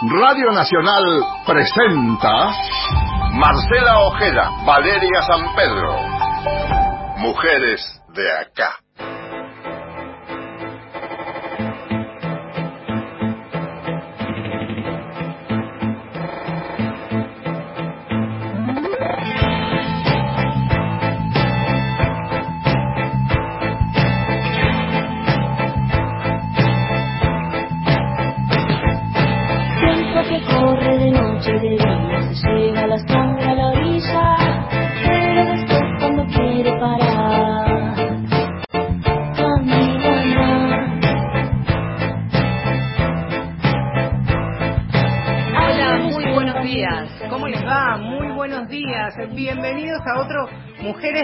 Radio Nacional presenta Marcela Ojeda, Valeria San Pedro. Mujeres de acá.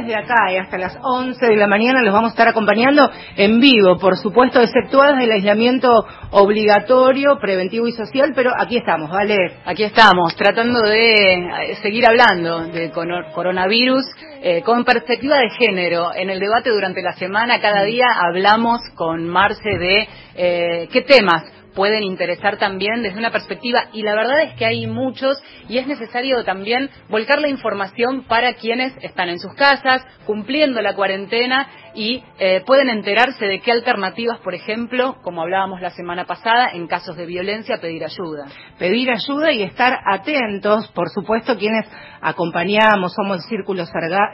De acá y hasta las 11 de la mañana los vamos a estar acompañando en vivo, por supuesto, exceptuadas del aislamiento obligatorio, preventivo y social, pero aquí estamos, ¿vale? Aquí estamos, tratando de eh, seguir hablando de coronavirus eh, con perspectiva de género. En el debate durante la semana, cada día hablamos con Marce de eh, qué temas pueden interesar también desde una perspectiva y la verdad es que hay muchos y es necesario también volcar la información para quienes están en sus casas cumpliendo la cuarentena y eh, pueden enterarse de qué alternativas, por ejemplo, como hablábamos la semana pasada, en casos de violencia, pedir ayuda. Pedir ayuda y estar atentos, por supuesto, quienes acompañamos, somos círculos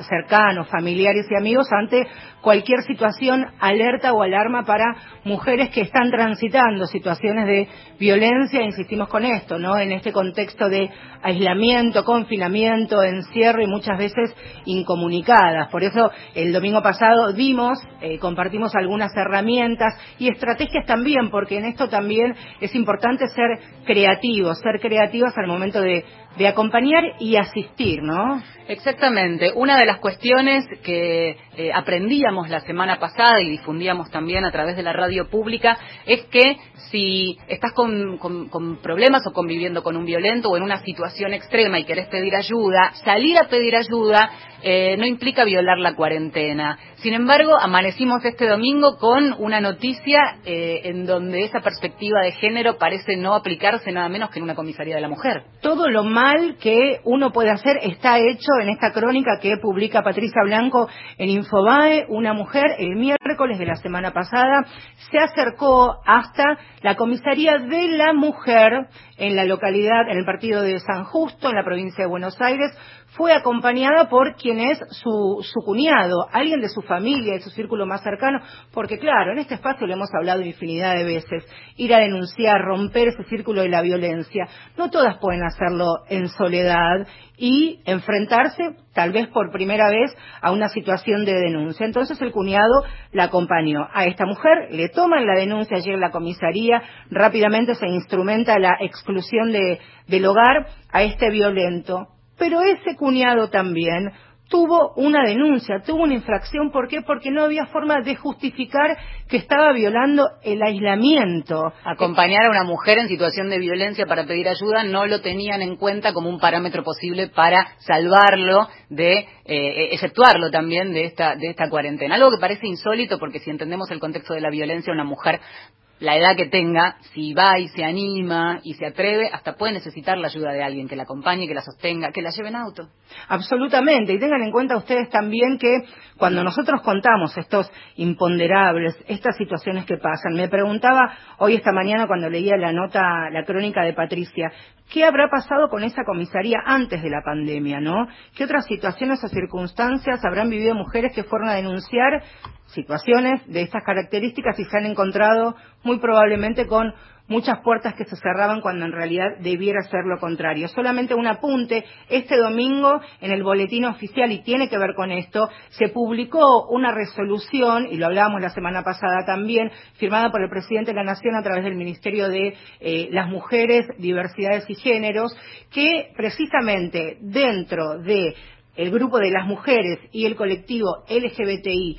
cercanos, familiares y amigos, ante cualquier situación, alerta o alarma para mujeres que están transitando situaciones de violencia, insistimos con esto, ¿no? En este contexto de aislamiento, confinamiento, encierro y muchas veces incomunicadas. Por eso el domingo pasado vimos, eh, compartimos algunas herramientas y estrategias también, porque en esto también es importante ser creativos, ser creativos al momento de de acompañar y asistir, ¿no? Exactamente. Una de las cuestiones que eh, aprendíamos la semana pasada y difundíamos también a través de la radio pública es que si estás con, problemas o conviviendo con un violento o en una situación extrema y querés pedir ayuda, salir a pedir ayuda eh, no implica violar la cuarentena. Sin embargo, amanecimos este domingo con una noticia eh, en donde esa perspectiva de género parece no aplicarse nada menos que en una comisaría de la mujer. Todo lo mal que uno puede hacer está hecho en esta crónica que publica Patricia Blanco en Infobae. Una mujer el miércoles de la semana pasada se acercó hasta la comisaría de la mujer en la localidad, en el partido de San Justo, en la provincia de Buenos Aires, fue acompañada por quien es su, su, cuñado, alguien de su familia, de su círculo más cercano, porque claro, en este espacio le hemos hablado infinidad de veces, ir a denunciar, romper ese círculo de la violencia, no todas pueden hacerlo en soledad y enfrentarse, tal vez por primera vez, a una situación de denuncia. Entonces el cuñado la acompañó a esta mujer, le toman la denuncia allí en la comisaría, rápidamente se instrumenta la exclusión de, del hogar a este violento pero ese cuñado también tuvo una denuncia, tuvo una infracción. ¿Por qué? Porque no había forma de justificar que estaba violando el aislamiento. Acompañar a una mujer en situación de violencia para pedir ayuda no lo tenían en cuenta como un parámetro posible para salvarlo de, eh, exceptuarlo también de esta, de esta cuarentena. Algo que parece insólito porque si entendemos el contexto de la violencia, una mujer la edad que tenga, si va y se anima y se atreve, hasta puede necesitar la ayuda de alguien que la acompañe, que la sostenga, que la lleve en auto. Absolutamente. Y tengan en cuenta ustedes también que cuando nosotros contamos estos imponderables, estas situaciones que pasan, me preguntaba hoy esta mañana cuando leía la nota, la crónica de Patricia, ¿qué habrá pasado con esa comisaría antes de la pandemia, no? ¿Qué otras situaciones o circunstancias habrán vivido mujeres que fueron a denunciar situaciones de estas características y se han encontrado muy probablemente con muchas puertas que se cerraban cuando en realidad debiera ser lo contrario. Solamente un apunte, este domingo en el boletín oficial, y tiene que ver con esto, se publicó una resolución, y lo hablábamos la semana pasada también, firmada por el presidente de la Nación a través del Ministerio de eh, las Mujeres, Diversidades y Géneros, que precisamente dentro de el grupo de las mujeres y el colectivo LGBTI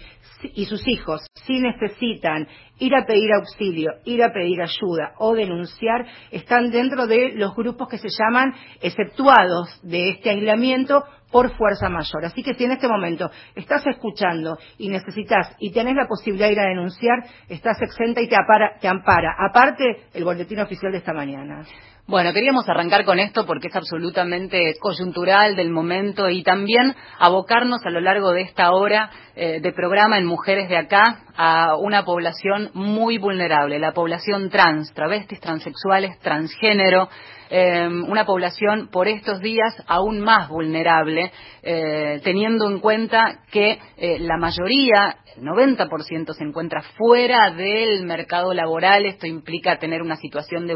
y sus hijos, si necesitan ir a pedir auxilio, ir a pedir ayuda o denunciar, están dentro de los grupos que se llaman exceptuados de este aislamiento por fuerza mayor. Así que si en este momento estás escuchando y necesitas y tenés la posibilidad de ir a denunciar, estás exenta y te, te ampara. Aparte, el boletín oficial de esta mañana. Bueno, queríamos arrancar con esto porque es absolutamente coyuntural del momento y también abocarnos a lo largo de esta hora eh, de programa en Mujeres de Acá a una población muy vulnerable, la población trans, travestis, transexuales, transgénero, eh, una población por estos días aún más vulnerable, eh, teniendo en cuenta que eh, la mayoría, el 90% se encuentra fuera del mercado laboral. Esto implica tener una situación de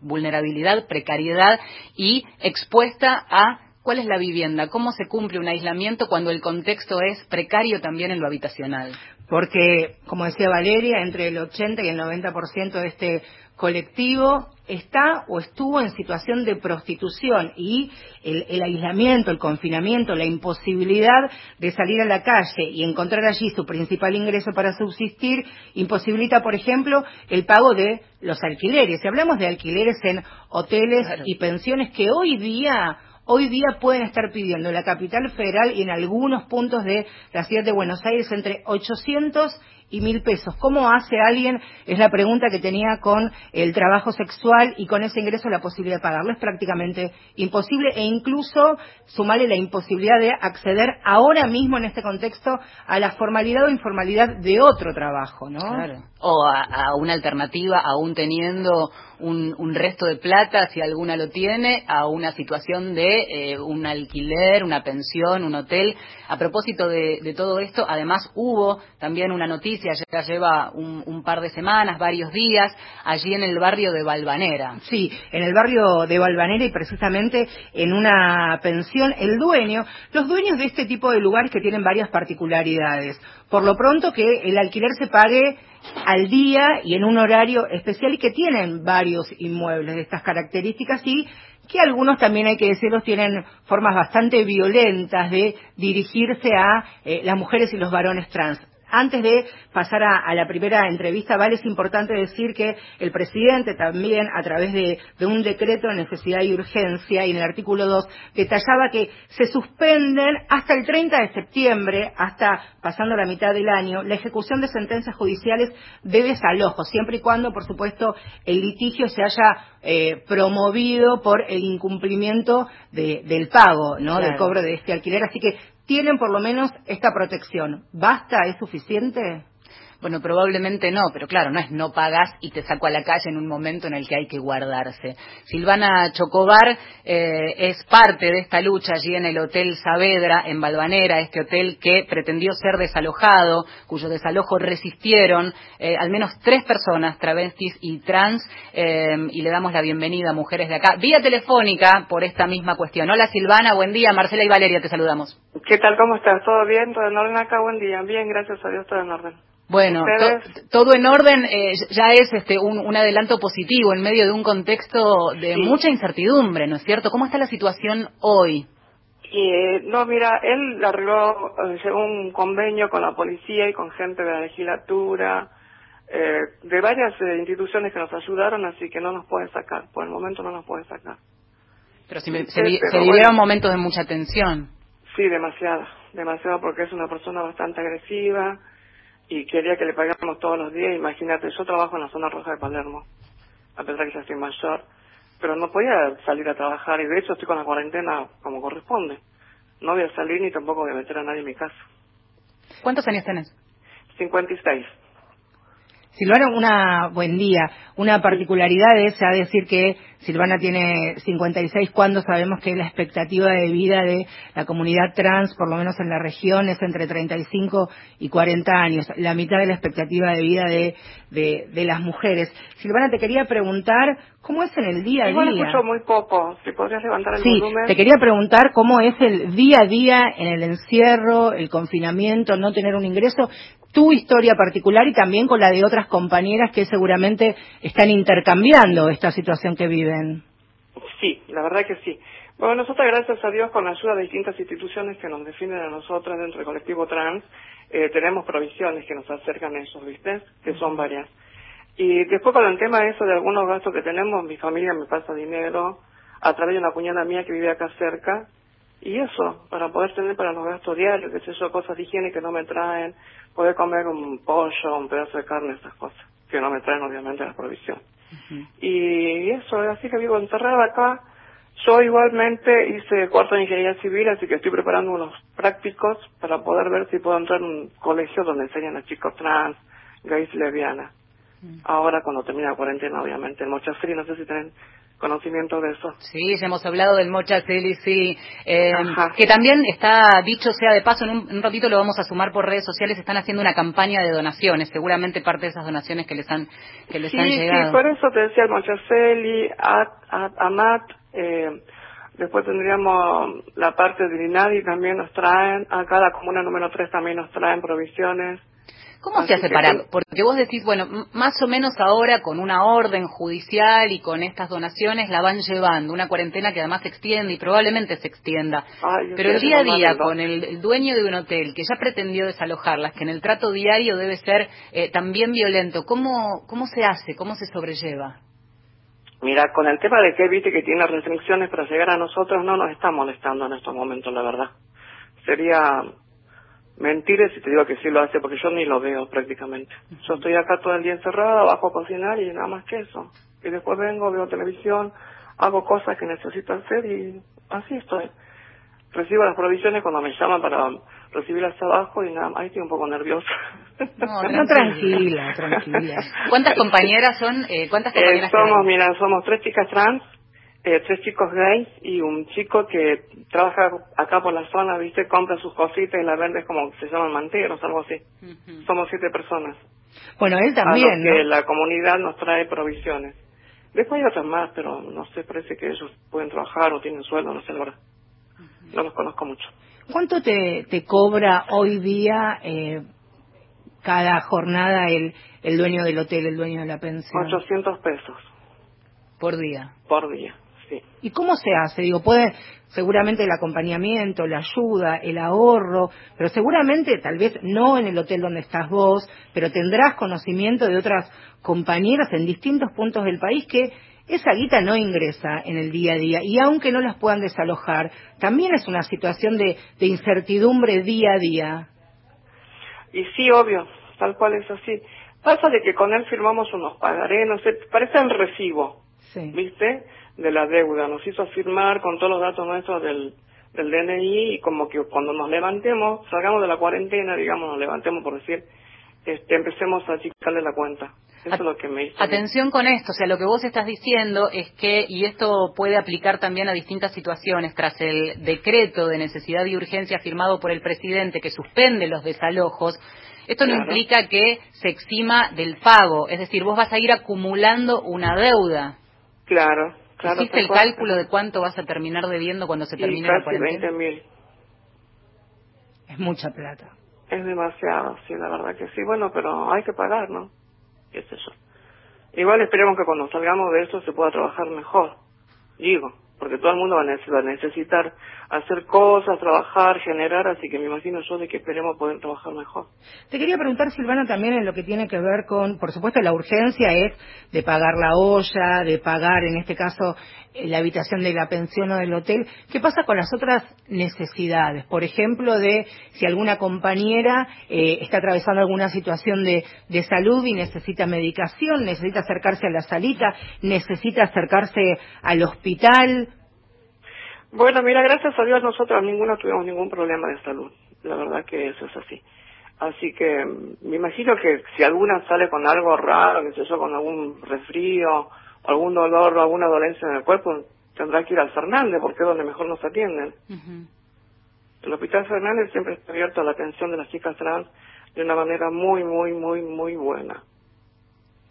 vulnerabilidad, precariedad y expuesta a ¿Cuál es la vivienda? ¿Cómo se cumple un aislamiento cuando el contexto es precario también en lo habitacional? Porque, como decía Valeria, entre el 80 y el 90% de este colectivo está o estuvo en situación de prostitución y el, aislamiento, el confinamiento, la imposibilidad de salir a la calle y encontrar allí su principal ingreso para subsistir, imposibilita, por ejemplo, el pago de los alquileres. Si hablamos de alquileres en hoteles y pensiones que hoy día hoy día pueden estar pidiendo en la capital federal y en algunos puntos de la ciudad de Buenos Aires entre 800 y mil pesos. ¿Cómo hace alguien? Es la pregunta que tenía con el trabajo sexual y con ese ingreso la posibilidad de pagarlo. Es prácticamente imposible e incluso sumarle la imposibilidad de acceder ahora mismo en este contexto a la formalidad o informalidad de otro trabajo, ¿no? Claro. O a, una alternativa, aún teniendo un, resto de plata, si alguna lo tiene, a una situación de eh, un alquiler, una pensión, un hotel. A propósito de todo esto, además hubo también una noticia ya lleva un, par de semanas, varios días, allí en el barrio de Balvanera. Sí, en el barrio de Balvanera y precisamente en una pensión, el dueño, los dueños de este tipo de lugares que tienen varias particularidades. Por lo pronto que el alquiler se pague al día y en un horario especial y que tienen varios inmuebles de estas características y que algunos también hay que decirlos tienen formas bastante violentas de dirigirse a eh, las mujeres y los varones trans. Antes de pasar a, la primera entrevista, vale, es importante decir que el presidente también, a través de, un decreto de necesidad y urgencia, y en el artículo 2, detallaba que se suspenden hasta el 30 de septiembre, hasta pasando la mitad del año, la ejecución de sentencias judiciales de desalojo, siempre y cuando, por supuesto, el litigio se haya eh, promovido por el incumplimiento del pago, ¿no? Del cobro de este alquiler. Así que tienen por lo menos esta protección. ¿Basta? ¿Es suficiente? Bueno, probablemente no, pero claro, no es no pagas y te saco a la calle en un momento en el que hay que guardarse. Silvana Chocobar eh, es parte de esta lucha allí en el Hotel Saavedra, en Balvanera, este hotel que pretendió ser desalojado, cuyo desalojo resistieron eh, al menos tres personas, travestis y trans, eh, y le damos la bienvenida a mujeres de acá, vía telefónica por esta misma cuestión. Hola Silvana, buen día, Marcela y Valeria, te saludamos. ¿Qué tal? ¿Cómo estás? ¿Todo bien? ¿Todo en orden acá? Buen día. Bien, gracias a Dios, todo en orden. Bueno, todo en orden eh, ya es este un, adelanto positivo en medio de un contexto de mucha incertidumbre, ¿no es cierto? ¿Cómo está la situación hoy? Eh, no, mira, él arregló, eh, llegó un convenio con la policía y con gente de la legislatura, eh, de varias instituciones que nos ayudaron, así que no nos pueden sacar, por el momento no nos pueden sacar. Pero se, se, vivieron momentos de mucha tensión. Sí, demasiado, demasiado porque es una persona bastante agresiva, y quería que le pagáramos todos los días. Imagínate, yo trabajo en la zona roja de Palermo, a pesar que ya soy mayor, pero no podía salir a trabajar y de hecho estoy con la cuarentena como corresponde. No voy a salir ni tampoco voy a meter a nadie en mi casa. ¿Cuántos años tenés? 56. Silvana, una buen día. Una particularidad es a decir que Silvana tiene 56 cuando sabemos que la expectativa de vida de la comunidad trans, por lo menos en la región, es entre 35 y 40 años, la mitad de la expectativa de vida de, de, las mujeres. Silvana, te quería preguntar cómo es en el día a día. Igual escucho muy poco, si podrías levantar el sí, te quería preguntar cómo es el día a día en el encierro, el confinamiento, no tener un ingreso tu historia particular y también con la de otras compañeras que seguramente están intercambiando esta situación que viven. Sí, la verdad que sí. Bueno, nosotros, gracias a Dios, con la ayuda de distintas instituciones que nos definen a nosotras dentro del colectivo trans, eh, tenemos provisiones que nos acercan a esos, ¿viste? Que son varias. Y después con el tema de eso, de algunos gastos que tenemos, mi familia me pasa dinero a través de una cuñada mía que vive acá cerca, y eso, para poder tener para los gastos diarios, que sé yo, cosas de higiene que no me traen, poder comer un pollo, un pedazo de carne, esas cosas. que no me traen obviamente la provisión. Y eso, así que vivo encerrada acá. Yo igualmente hice cuarto de ingeniería civil, así que estoy preparando unos prácticos para poder ver si puedo entrar en un colegio donde enseñan a chicos trans, gays lesbianas. Ahora cuando termina la cuarentena, obviamente, en Mochafri, no sé si tienen conocimiento de eso. Sí, ya hemos hablado del Mocha sí, eh, que también está, dicho sea de paso, en un, ratito lo vamos a sumar por redes sociales, están haciendo una campaña de donaciones, seguramente parte de esas donaciones que les han, que les han llegado. Sí, por eso te decía el Mochaceli, AMAT, eh, después tendríamos la parte de INADI también nos traen, acá la comuna número 3 también nos traen provisiones. ¿Cómo se hace para...? Porque vos decís, bueno, más o menos ahora con una orden judicial y con estas donaciones la van llevando, una cuarentena que además se extiende y probablemente se extienda. Pero el día a día con el, dueño de un hotel que ya pretendió desalojarlas, que en el trato diario debe ser eh, también violento, ¿cómo, ¿cómo se hace? ¿Cómo se sobrelleva? Mira, con el tema de que viste que tiene restricciones para llegar a nosotros, no nos está molestando en estos momentos, la verdad. Sería Mentiras si te digo que sí lo hace porque yo ni lo veo prácticamente. Yo estoy acá todo el día encerrada, bajo a cocinar y nada más que eso. Y después vengo, veo televisión, hago cosas que necesito hacer y así estoy. Recibo las provisiones cuando me llaman para recibirlas abajo y nada más, estoy un poco nerviosa. No, tranquila, tranquila. ¿Cuántas compañeras son? Eh, ¿Cuántas eh, compañeras Somos, mira, somos tres chicas trans eh, tres chicos gays y un chico que trabaja acá por la zona, ¿viste? Compra sus cositas y las vende como se llaman manteros, algo así. Somos siete personas. Bueno, él también. A que la comunidad nos trae provisiones. Después hay otras más, pero no sé, parece que ellos pueden trabajar o tienen sueldo, no sé la verdad. No los conozco mucho. ¿Cuánto te, te cobra hoy día eh, cada jornada el, el dueño del hotel, el dueño de la pensión? 800 pesos. Por día. Por día. ¿Y cómo se hace? Digo, puede seguramente el acompañamiento, la ayuda, el ahorro, pero seguramente tal vez no en el hotel donde estás vos, pero tendrás conocimiento de otras compañeras en distintos puntos del país que esa guita no ingresa en el día a día y aunque no las puedan desalojar, también es una situación de, incertidumbre día a día. Y sí, obvio, tal cual es así. Pasa de que con él firmamos unos pagaré, no sé, parecen recibo, sí. ¿viste? De la deuda. Nos hizo firmar con todos los datos nuestros del, del DNI y como que cuando nos levantemos, salgamos de la cuarentena, digamos, nos levantemos por decir, este, empecemos a achicarle la cuenta. Eso es lo que me hizo. Atención con esto, o sea, lo que vos estás diciendo es que, y esto puede aplicar también a distintas situaciones, tras el decreto de necesidad y urgencia firmado por el presidente que suspende los desalojos, esto no implica que se exima del pago, es decir, vos vas a ir acumulando una deuda. Claro, ¿Hiciste el cálculo de cuánto vas a terminar debiendo cuando se termine la cuarentena? 20 mil. Es mucha plata. Es demasiado, sí, la verdad que sí. Bueno, pero hay que pagar, ¿no? ¿Qué es eso? Igual esperemos que cuando salgamos de esto se pueda trabajar mejor. Digo, porque todo el mundo va a necesitar hacer cosas, trabajar, generar, así que me imagino yo de que esperemos poder trabajar mejor. Te quería preguntar, Silvana, también en lo que tiene que ver con, por supuesto, la urgencia es de pagar la olla, de pagar, en este caso, eh, la habitación de la pensión o del hotel. ¿Qué pasa con las otras necesidades? Por ejemplo, de si alguna compañera eh, está atravesando alguna situación de, de salud y necesita medicación, necesita acercarse a la salita, necesita acercarse al hospital, bueno, mira, gracias a Dios nosotros ninguno tuvimos ningún problema de salud. La verdad que eso es así. Así que me imagino que si alguna sale con algo raro, que sé yo, con algún resfrío, algún dolor o alguna dolencia en el cuerpo, tendrá que ir al Fernández porque es donde mejor nos atienden. El Hospital Fernández siempre está abierto a la atención de las chicas trans de una manera muy, muy, muy, muy buena.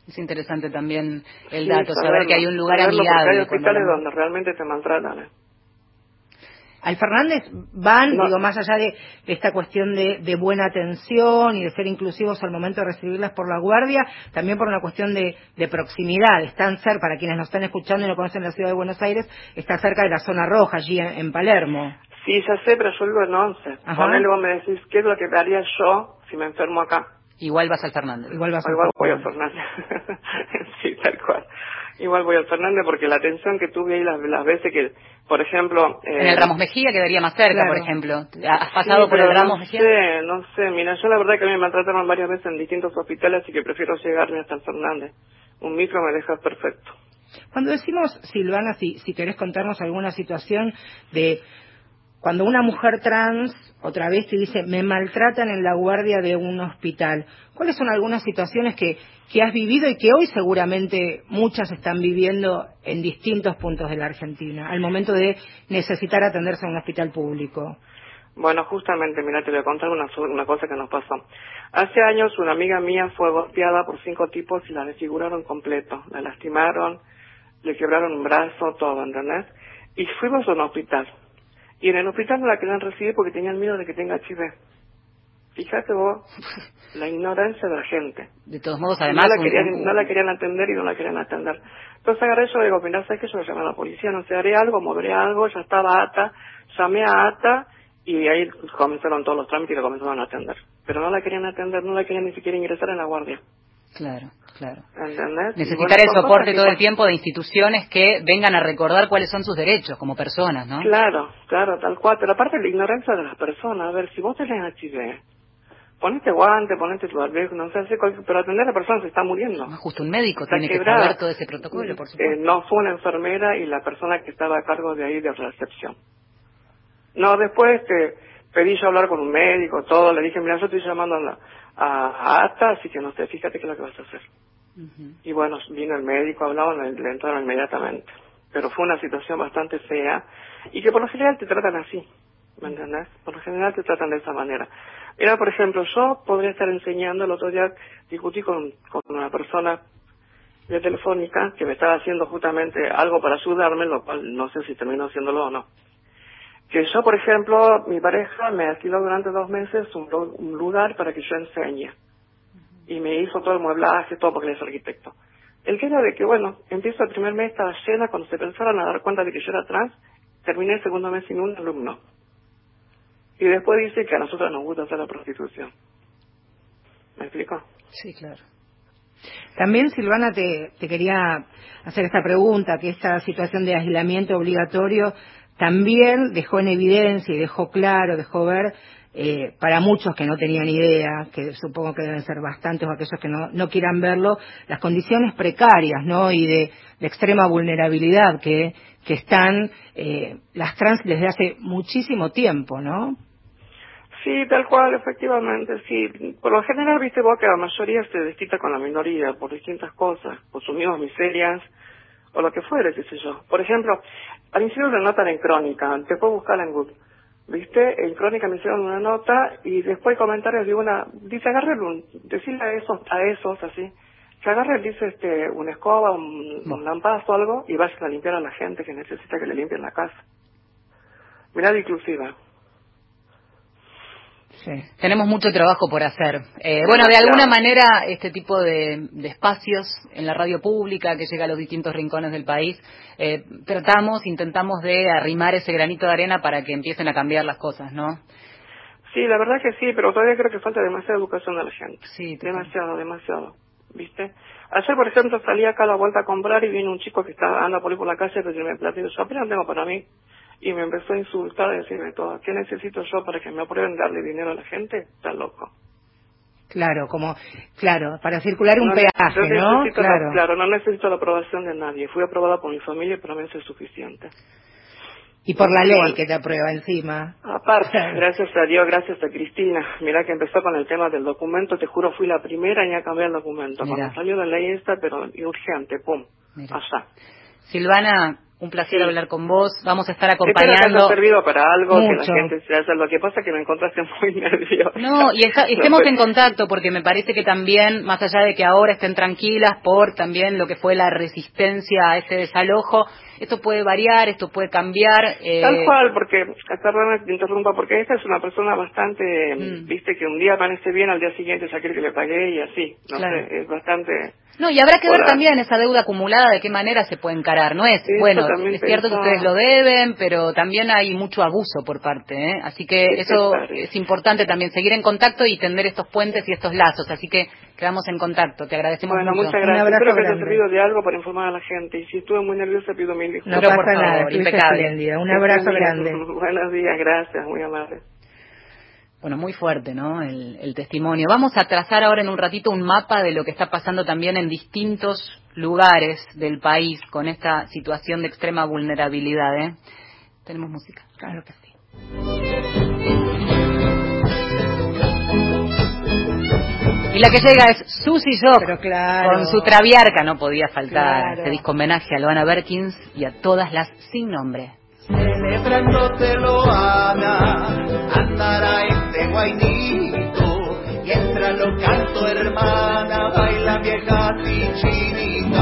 Es interesante también el dato, saber que hay un lugar amigable. Hay hospitales donde realmente te maltratan. ¿eh? Al Fernández van, digo, más allá de, esta cuestión de, buena atención y de ser inclusivos al momento de recibirlas por la guardia, también por una cuestión de, proximidad. Están cerca, para quienes nos están escuchando y no conocen la ciudad de Buenos Aires, está cerca de la zona roja, allí en, Palermo. Sí, ya sé, pero yo vivo en Once. Con luego me decís, ¿qué es lo que haría yo si me enfermo acá? Igual vas al Fernández. Igual vas Igual voy al Fernández. sí, tal cual. Igual voy al Fernández porque la atención que tuve ahí las, las veces que, por ejemplo... Eh, en el Ramos Mejía quedaría más cerca, por ejemplo. ¿Has pasado por el Ramos Mejía? No sé, no sé. Mira, yo la verdad que a mí me maltrataron varias veces en distintos hospitales, así que prefiero llegarme hasta el Fernández. Un micro me deja perfecto. Cuando decimos, Silvana, si, si querés contarnos alguna situación de cuando una mujer trans, otra vez te dice, me maltratan en la guardia de un hospital, ¿cuáles son algunas situaciones que, que has vivido y que hoy seguramente muchas están viviendo en distintos puntos de la Argentina, al momento de necesitar atenderse a un hospital público? Bueno, justamente, mira, te voy a contar una, una cosa que nos pasó. Hace años una amiga mía fue golpeada por cinco tipos y la desfiguraron completo. La lastimaron, le quebraron un brazo, todo, ¿entendés? Y fuimos a un hospital. Y en el hospital no la querían recibir porque tenían miedo de que tenga HIV. Fíjate vos, la ignorancia de la gente. De todos modos, además... No la, querían, no la querían atender y no la querían atender. Entonces agarré yo y digo, mira, ¿sabes qué? Yo llamé a la policía, no sé, haré algo, moveré algo, ya estaba ATA, llamé a ATA y ahí comenzaron todos los trámites y la comenzaron a atender. Pero no la querían atender, no la querían ni siquiera ingresar en la guardia. Claro, claro. ¿Entendés? Necesitar el soporte todo el tiempo de instituciones que vengan a recordar cuáles son sus derechos como personas, ¿no? Claro, claro, tal cual. Pero aparte la ignorancia de las personas. A ver, si vos tenés HIV, ponete guante, ponete tu barbijo, no sé, pero atender a la persona se está muriendo. justo un médico tiene que saber todo ese protocolo, por supuesto. Eh, no fue una enfermera y la persona que estaba a cargo de ahí de recepción. No, después este, pedí yo hablar con un médico, todo, le dije, mira, yo estoy llamando a la a, ATA, así que no sé, fíjate qué es lo que vas a hacer. Y bueno, vino el médico, hablaban, le, entraron inmediatamente. Pero fue una situación bastante fea y que por lo general te tratan así, ¿me entendés? Por lo general te tratan de esa manera. Mira, por ejemplo, yo podría estar enseñando, el otro día discutí con, con una persona de telefónica que me estaba haciendo justamente algo para ayudarme, lo cual no sé si terminó haciéndolo o no que yo, por ejemplo, mi pareja me alquiló durante dos meses un, lugar para que yo enseñe. Y me hizo todo el mueblaje, todo porque es arquitecto. El que era de que, bueno, empiezo el primer mes, estaba llena, cuando se pensaron a dar cuenta de que yo era trans, terminé el segundo mes sin un alumno. Y después dice que a nosotros nos gusta hacer la prostitución. ¿Me explico? Sí, claro. También, Silvana, te, te quería hacer esta pregunta, que esta situación de aislamiento obligatorio también dejó en evidencia y dejó claro, dejó ver eh, para muchos que no tenían idea, que supongo que deben ser bastantes o aquellos que no, no quieran verlo, las condiciones precarias ¿no? y de, extrema vulnerabilidad que, que están eh, las trans desde hace muchísimo tiempo, ¿no? Sí, tal cual, efectivamente, sí. Por lo general, viste vos que la mayoría se desquita con la minoría por distintas cosas, por sus mismas miserias, o lo que fuere, qué sé yo. Por ejemplo, al hicieron una nota en Crónica, te puedo buscar en Google. ¿Viste? En Crónica me hicieron una nota y después comentarios de una, dice agarre un, decirle a esos, a esos así, que agarre, dice este, una escoba, un, un lampazo o algo y vayan a limpiar a la gente que necesita que le limpien la casa. Mirada inclusiva. Tenemos mucho trabajo por hacer. Eh, bueno, de alguna manera, este tipo de, espacios en la radio pública que llega a los distintos rincones del país, eh, tratamos, intentamos de arrimar ese granito de arena para que empiecen a cambiar las cosas, ¿no? Sí, la verdad que sí, pero todavía creo que falta demasiada educación de la gente. Sí, demasiado, demasiado. ¿Viste? Ayer, por ejemplo, salí acá a la vuelta a comprar y vino un chico que está anda por ahí por la calle pero me platillo. Yo apenas tengo para mí y me empezó a insultar y decirme todo, ¿qué necesito yo para que me aprueben darle dinero a la gente? Está loco. Claro, como, claro, para circular un peaje, ¿no? Claro. claro, no necesito la aprobación de nadie. Fui aprobada por mi familia y para mí eso es suficiente. Y por la ley que te aprueba encima. Aparte, gracias a Dios, gracias a Cristina. Mira que empezó con el tema del documento, te juro, fui la primera en a cambiar el documento. Cuando salió la ley esta, pero urgente, pum, allá. Silvana, un placer hablar con vos. Vamos a estar acompañando. ha servido para algo, que la gente se haya. Lo que pasa es que me encontraste muy nerviosa. No, y estemos en contacto porque me parece que también, más allá de que ahora estén tranquilas por también lo que fue la resistencia a ese desalojo, esto puede variar, esto puede cambiar. Eh... Tal cual, porque, perdón te interrumpa, porque esta es una persona bastante, mm. viste, que un día amanece bien, al día siguiente ya quiere que le pague y así. No sé, es bastante no, y habrá que ver también esa deuda acumulada, de qué manera se puede encarar. No es, bueno, es cierto que ustedes lo deben, pero también hay mucho abuso por parte. ¿eh? Así que eso es importante también, seguir en contacto y tender estos puentes y estos lazos. Así que Quedamos en contacto. Te agradecemos bueno, mucho. muchas gracias. Espero que te haya servido de algo para informar a la gente. Y si estuve muy nerviosa, pido mil disculpas. No pasa nada, impecable. Un abrazo grande. Buenos días, gracias, muy amable. Bueno, muy fuerte, ¿no? El, el, testimonio. Vamos a trazar ahora en un ratito un mapa de lo que está pasando también en distintos lugares del país con esta situación de extrema vulnerabilidad, ¿eh? Tenemos música. Claro que sí. Y la que llega es Susie Jock claro. con su Traviarca, no podía faltar claro. este disco homenaje a Loana Berkins y a todas las sin nombre. Celebrándotelo, Ana, andará este guainito, y entra lo canto, hermana, baila vieja chichinita,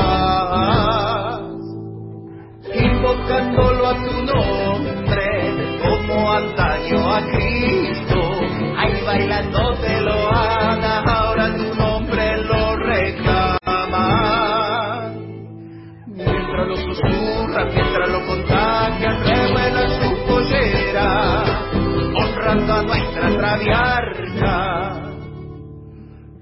invocándolo a tu nombre, como antaño a Cristo, ahí bailándotelo, traviarca.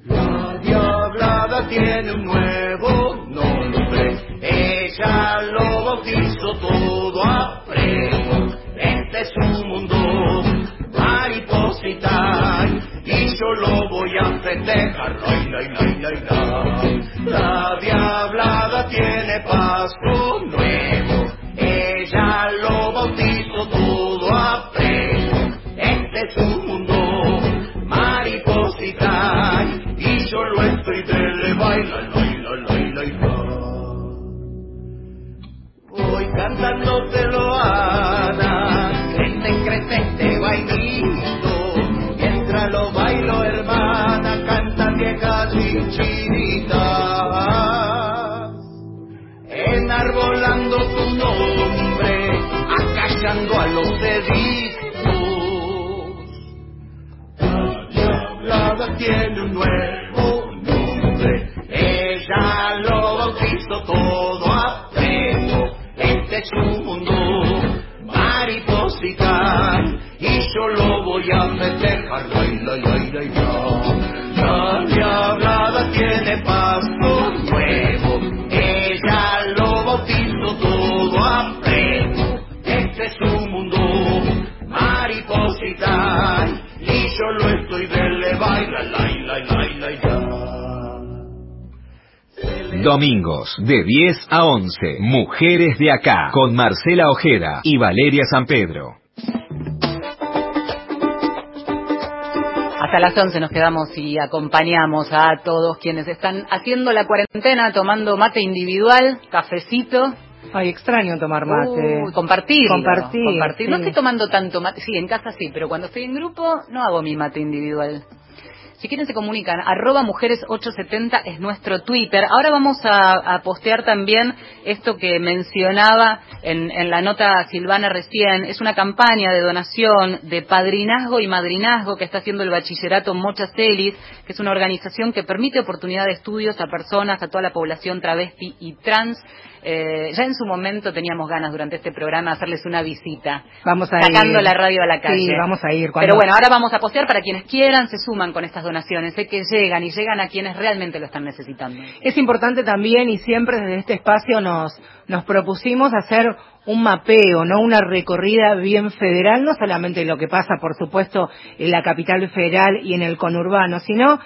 La diablada tiene un nuevo nombre, ella lo bautizó todo a prego, este es su mundo, mariposita, y yo lo voy a festejar, la, la, la, la, la. De 10 a 11, Mujeres de Acá, con Marcela Ojeda y Valeria San Pedro. Hasta las 11 nos quedamos y acompañamos a todos quienes están haciendo la cuarentena, tomando mate individual, cafecito. Ay, extraño tomar mate. Uy, compartir. Compartir. compartir. sí. No estoy tomando tanto mate. Sí, en casa sí, pero cuando estoy en grupo no hago mi mate individual. Si quieren se comunican, arroba mujeres870 es nuestro Twitter. Ahora vamos a, a postear también esto que mencionaba en, en, la nota Silvana recién. Es una campaña de donación de padrinazgo y madrinazgo que está haciendo el bachillerato Mocha Celis, que es una organización que permite oportunidad de estudios a personas, a toda la población travesti y trans. Eh, ya en su momento teníamos ganas durante este programa de hacerles una visita. Vamos a sacando ir. la radio a la calle. Sí, vamos a ir. Pero bueno, ahora vamos a postear para quienes quieran, se suman con estas donaciones. Sé que llegan y llegan a quienes realmente lo están necesitando. Es importante también y siempre desde este espacio nos, nos propusimos hacer un mapeo, no una recorrida bien federal, no solamente lo que pasa, por supuesto, en la capital federal y en el conurbano, sino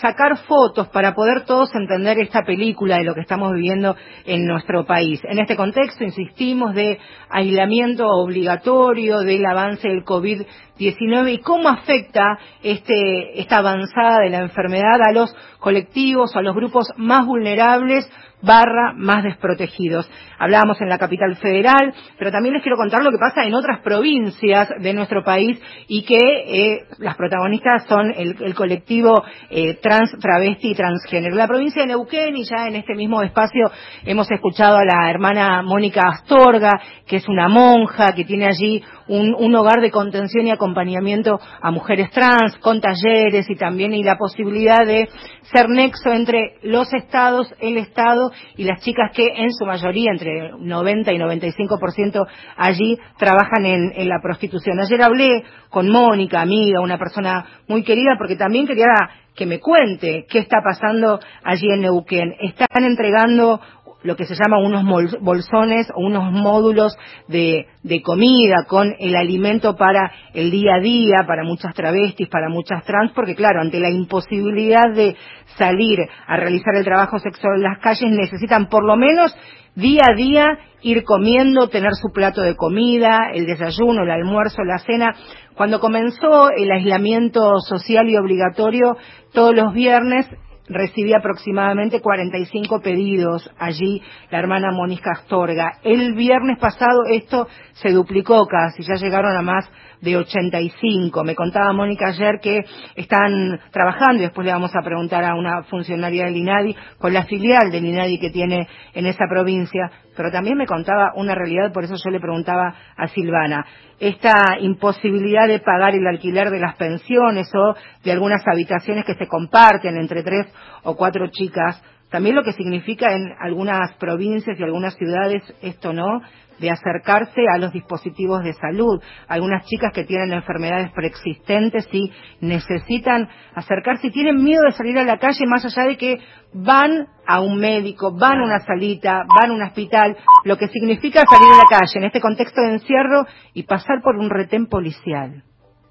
sacar fotos para poder todos entender esta película de lo que estamos viviendo en nuestro país. En este contexto, insistimos, de aislamiento obligatorio, del avance del COVID-19 y cómo afecta este, esta avanzada de la enfermedad a los colectivos, a los grupos más vulnerables, barra más desprotegidos. Hablábamos en la capital federal, pero también les quiero contar lo que pasa en otras provincias de nuestro país y que eh, las protagonistas son el, el colectivo eh, trans, travesti y transgénero. La provincia de Neuquén y ya en este mismo espacio hemos escuchado a la hermana Mónica Astorga, que es una monja, que tiene allí un, un, hogar de contención y acompañamiento a mujeres trans, con talleres y también y la posibilidad de ser nexo entre los estados, el Estado y las chicas que en su mayoría, entre 90 y 95% allí, trabajan en, en la prostitución. Ayer hablé con Mónica, amiga, una persona muy querida, porque también quería que me cuente qué está pasando allí en Neuquén. Están entregando lo que se llama unos bolsones o unos módulos de, de, comida con el alimento para el día a día, para muchas travestis, para muchas trans, porque claro, ante la imposibilidad de salir a realizar el trabajo sexual en las calles, necesitan por lo menos día a día ir comiendo, tener su plato de comida, el desayuno, el almuerzo, la cena. Cuando comenzó el aislamiento social y obligatorio, todos los viernes recibí aproximadamente 45 pedidos allí la hermana Mónica Astorga. El viernes pasado esto se duplicó casi, ya llegaron a más de 85. Me contaba Mónica ayer que están trabajando, y después le vamos a preguntar a una funcionaria del INADI, con la filial del INADI que tiene en esa provincia, pero también me contaba una realidad, por eso yo le preguntaba a Silvana, esta imposibilidad de pagar el alquiler de las pensiones o de algunas habitaciones que se comparten entre tres o cuatro chicas, también lo que significa en algunas provincias y algunas ciudades esto, ¿no? De acercarse a los dispositivos de salud. Algunas chicas que tienen enfermedades preexistentes y necesitan acercarse y tienen miedo de salir a la calle más allá de que van a un médico, van a una salita, van a un hospital, lo que significa salir a la calle en este contexto de encierro y pasar por un retén policial,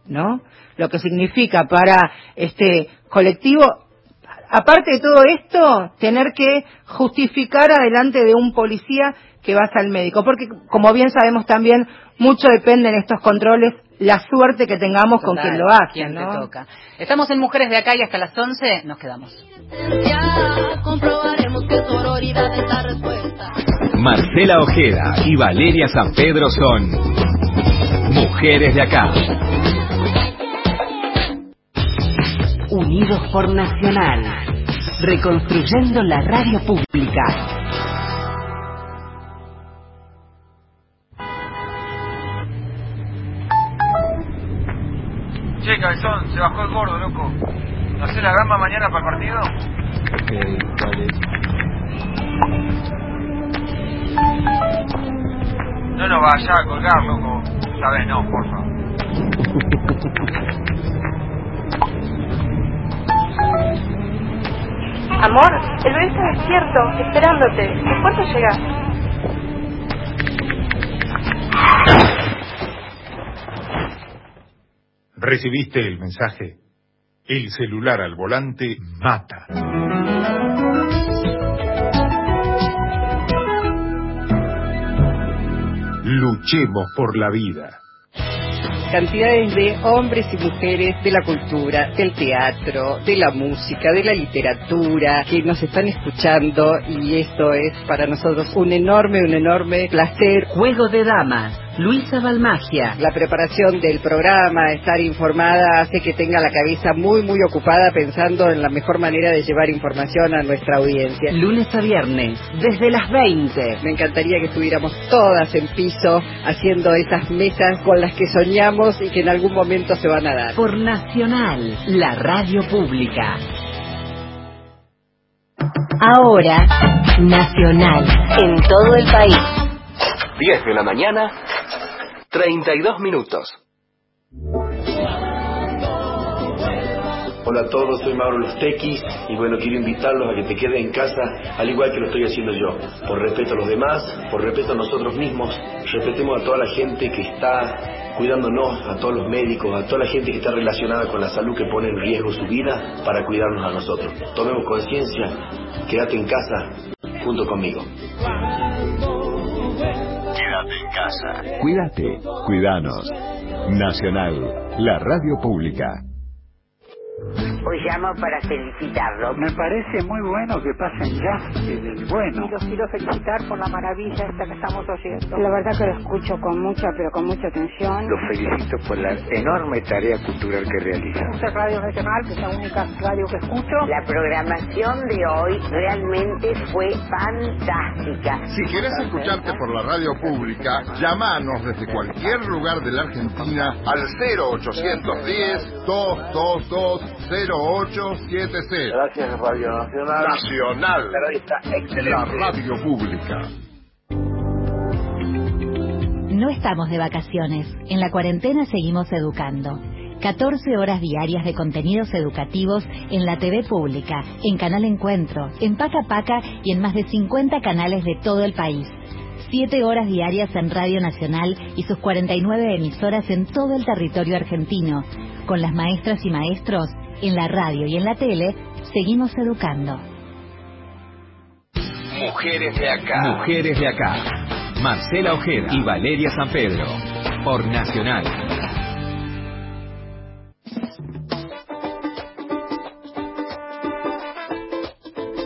¿no? Lo que significa para este colectivo aparte de todo esto, tener que justificar adelante de un policía que vas al médico, porque como bien sabemos también, mucho depende en estos controles la suerte que tengamos con quien lo hace, ¿no? toca. Estamos en Mujeres de Acá y hasta las 11 nos quedamos. Marcela Ojeda y Valeria San Pedro son Mujeres de Acá. Unidos por Nacional, reconstruyendo la radio pública. Che, cabezón, se bajó el gordo, loco. ¿No hace la gamba mañana para el partido? Ok, vale. No nos vaya a colgar, loco. Sabes, no, porfa. Amor, el bebé está despierto, esperándote. ¿En cuánto llegas? Recibiste el mensaje. El celular al volante mata. Luchemos por la vida cantidades de hombres y mujeres de la cultura, del teatro, de la música, de la literatura, que nos están escuchando y esto es para nosotros un enorme, un enorme placer. Juego de Damas Luisa Balmagia. La preparación del programa, estar informada, hace que tenga la cabeza muy, muy ocupada pensando en la mejor manera de llevar información a nuestra audiencia. Lunes a viernes, desde las 20. Me encantaría que estuviéramos todas en piso haciendo esas mesas con las que soñamos y que en algún momento se van a dar. Por Nacional, la radio pública. Ahora, Nacional, en todo el país. 10 de la mañana, 32 minutos. Hola a todos, soy Mauro Los Tequis y bueno, quiero invitarlos a que te queden en casa al igual que lo estoy haciendo yo. Por respeto a los demás, por respeto a nosotros mismos, respetemos a toda la gente que está cuidándonos, a todos los médicos, a toda la gente que está relacionada con la salud que pone en riesgo su vida para cuidarnos a nosotros. Tomemos conciencia, quédate en casa junto conmigo casa. Cuídate, cuidanos. Nacional, la radio pública. O llamo para felicitarlo. Me parece muy bueno que pasen del bueno. Y los quiero felicitar por la maravilla esta que estamos oyendo. La verdad que lo escucho con mucha, pero con mucha atención. Los felicito por la enorme tarea cultural que realizan. Esta Radio Nacional, que es la única radio que escucho. La programación de hoy realmente fue fantástica. Si quieres escucharte por la radio pública, llámanos desde cualquier lugar de la Argentina al 0810 222 0870. Gracias Radio Nacional. Nacional. La radio está excelente. La radio pública. No estamos de vacaciones. En la cuarentena seguimos educando. 14 horas diarias de contenidos educativos en la TV pública, en Canal Encuentro, en Paca Paca y en más de 50 canales de todo el país. 7 horas diarias en Radio Nacional y sus 49 emisoras en todo el territorio argentino. Con las maestras y maestros, en la radio y en la tele, seguimos educando. Mujeres de acá. Mujeres de acá. Marcela Ojeda y Valeria San Pedro. Por Nacional.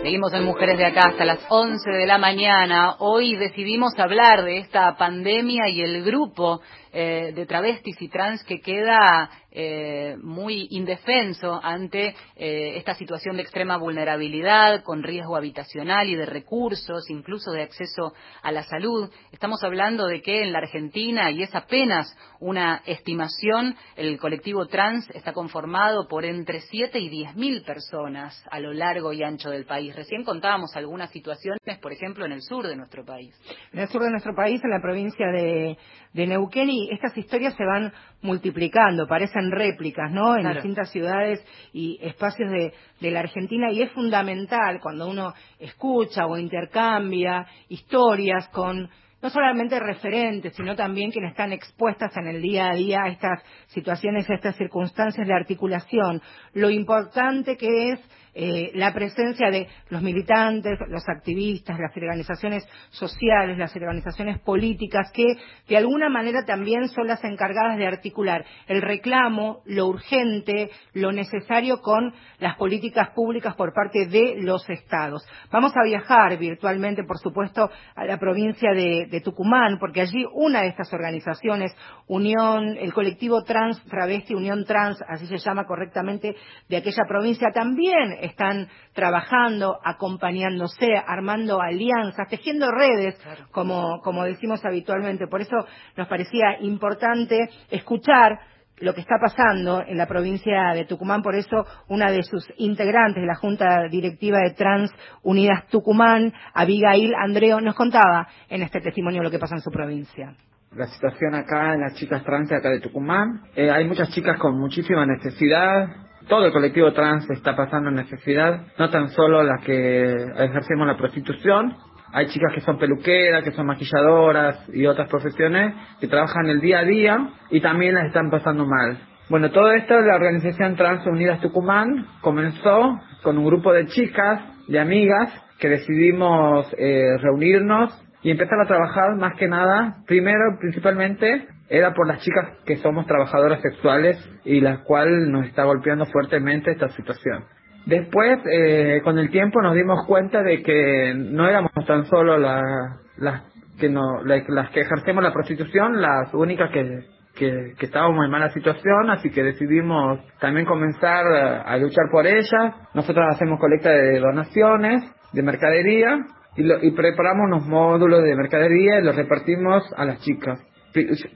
Seguimos en Mujeres de Acá hasta las 11 de la mañana. Hoy decidimos hablar de esta pandemia y el grupo eh, de travestis y trans que queda eh, muy indefenso ante eh, esta situación de extrema vulnerabilidad, con riesgo habitacional y de recursos, incluso de acceso a la salud. Estamos hablando de que en la Argentina, y es apenas una estimación, el colectivo trans está conformado por entre 7 y 10 mil personas a lo largo y ancho del país. Recién contábamos algunas situaciones, por ejemplo, en el sur de nuestro país. En el sur de nuestro país, en la provincia de, de Neuquén, estas historias se van multiplicando, parecen réplicas, ¿no? En distintas ciudades y espacios de, de la Argentina y es fundamental cuando uno escucha o intercambia historias con no solamente referentes, sino también quienes están expuestas en el día a día a estas situaciones, a estas circunstancias de articulación. Lo importante que es eh, la presencia de los militantes, los activistas, las organizaciones sociales, las organizaciones políticas, que de alguna manera también son las encargadas de articular el reclamo, lo urgente, lo necesario con las políticas públicas por parte de los estados. Vamos a viajar virtualmente, por supuesto, a la provincia de, Tucumán, porque allí una de estas organizaciones, Unión, el colectivo Trans Travesti, Unión Trans, así se llama correctamente, de aquella provincia, también están trabajando, acompañándose, armando alianzas, tejiendo redes, como, como decimos habitualmente. Por eso nos parecía importante escuchar lo que está pasando en la provincia de Tucumán. Por eso, una de sus integrantes de la Junta Directiva de Trans Unidas Tucumán, Abigail Andreo, nos contaba en este testimonio lo que pasa en su provincia. La situación acá en las chicas trans de acá de Tucumán. Eh, hay muchas chicas con muchísima necesidad, todo el colectivo trans está pasando necesidad, no tan solo las que ejercemos la prostitución, hay chicas que son peluqueras, que son maquilladoras y otras profesiones que trabajan el día a día y también las están pasando mal. Bueno, todo esto la organización Trans Unidas Tucumán comenzó con un grupo de chicas, de amigas, que decidimos eh, reunirnos y empezar a trabajar más que nada, primero principalmente era por las chicas que somos trabajadoras sexuales y las cuales nos está golpeando fuertemente esta situación. Después, eh, con el tiempo, nos dimos cuenta de que no éramos tan solo las que no, las que ejercemos la prostitución, las únicas que, que, estábamos en mala situación, así que decidimos también comenzar a, luchar por ellas. Nosotros hacemos colecta de donaciones, de mercadería, y, y preparamos unos módulos de mercadería y los repartimos a las chicas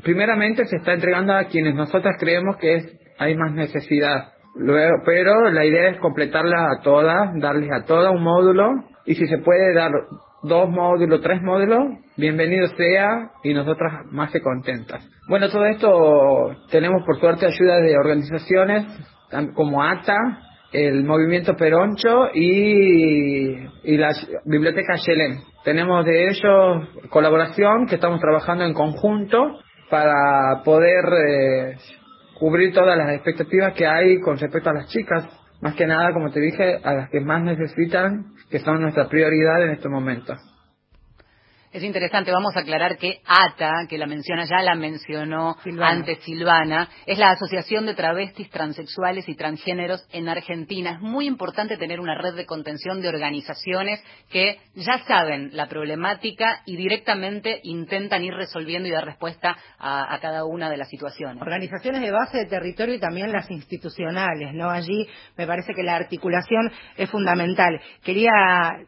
primeramente se está entregando a quienes nosotras creemos que es, hay más necesidad. Luego, pero la idea es completarla a todas, darles a todas un módulo y si se puede dar dos módulos, tres módulos, bienvenido sea y nosotras más que contentas. Bueno, todo esto tenemos por suerte ayuda de organizaciones como ATA, el Movimiento Peroncho y, y la Biblioteca Yelén. Tenemos de ellos colaboración que estamos trabajando en conjunto para poder eh, cubrir todas las expectativas que hay con respecto a las chicas. Más que nada, como te dije, a las que más necesitan, que son nuestra prioridad en este momento. Es interesante, vamos a aclarar que ATA, que la menciona, ya la mencionó antes Silvana, es la Asociación de Travestis, Transexuales y Transgéneros en Argentina. Es muy importante tener una red de contención de organizaciones que ya saben la problemática y directamente intentan ir resolviendo y dar respuesta a, a cada una de las situaciones. Organizaciones de base de territorio y también las institucionales, ¿no? Allí me parece que la articulación es fundamental. Quería,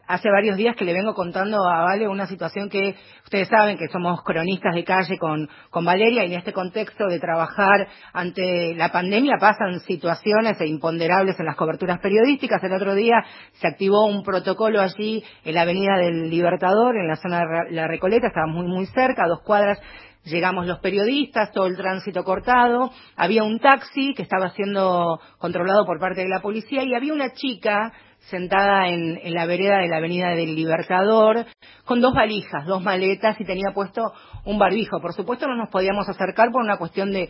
hace varios días que le vengo contando a Vale una situación que ustedes saben que somos cronistas de calle con, con Valeria y en este contexto de trabajar ante la pandemia pasan situaciones e imponderables en las coberturas periodísticas. El otro día se activó un protocolo allí en la Avenida del Libertador, en la zona de La Recoleta, estaba muy, muy cerca, a dos cuadras Llegamos los periodistas, todo el tránsito cortado, había un taxi que estaba siendo controlado por parte de la policía y había una chica sentada en, la vereda de la Avenida del Libertador, con dos valijas, dos maletas y tenía puesto un barbijo. Por supuesto no nos podíamos acercar por una cuestión de,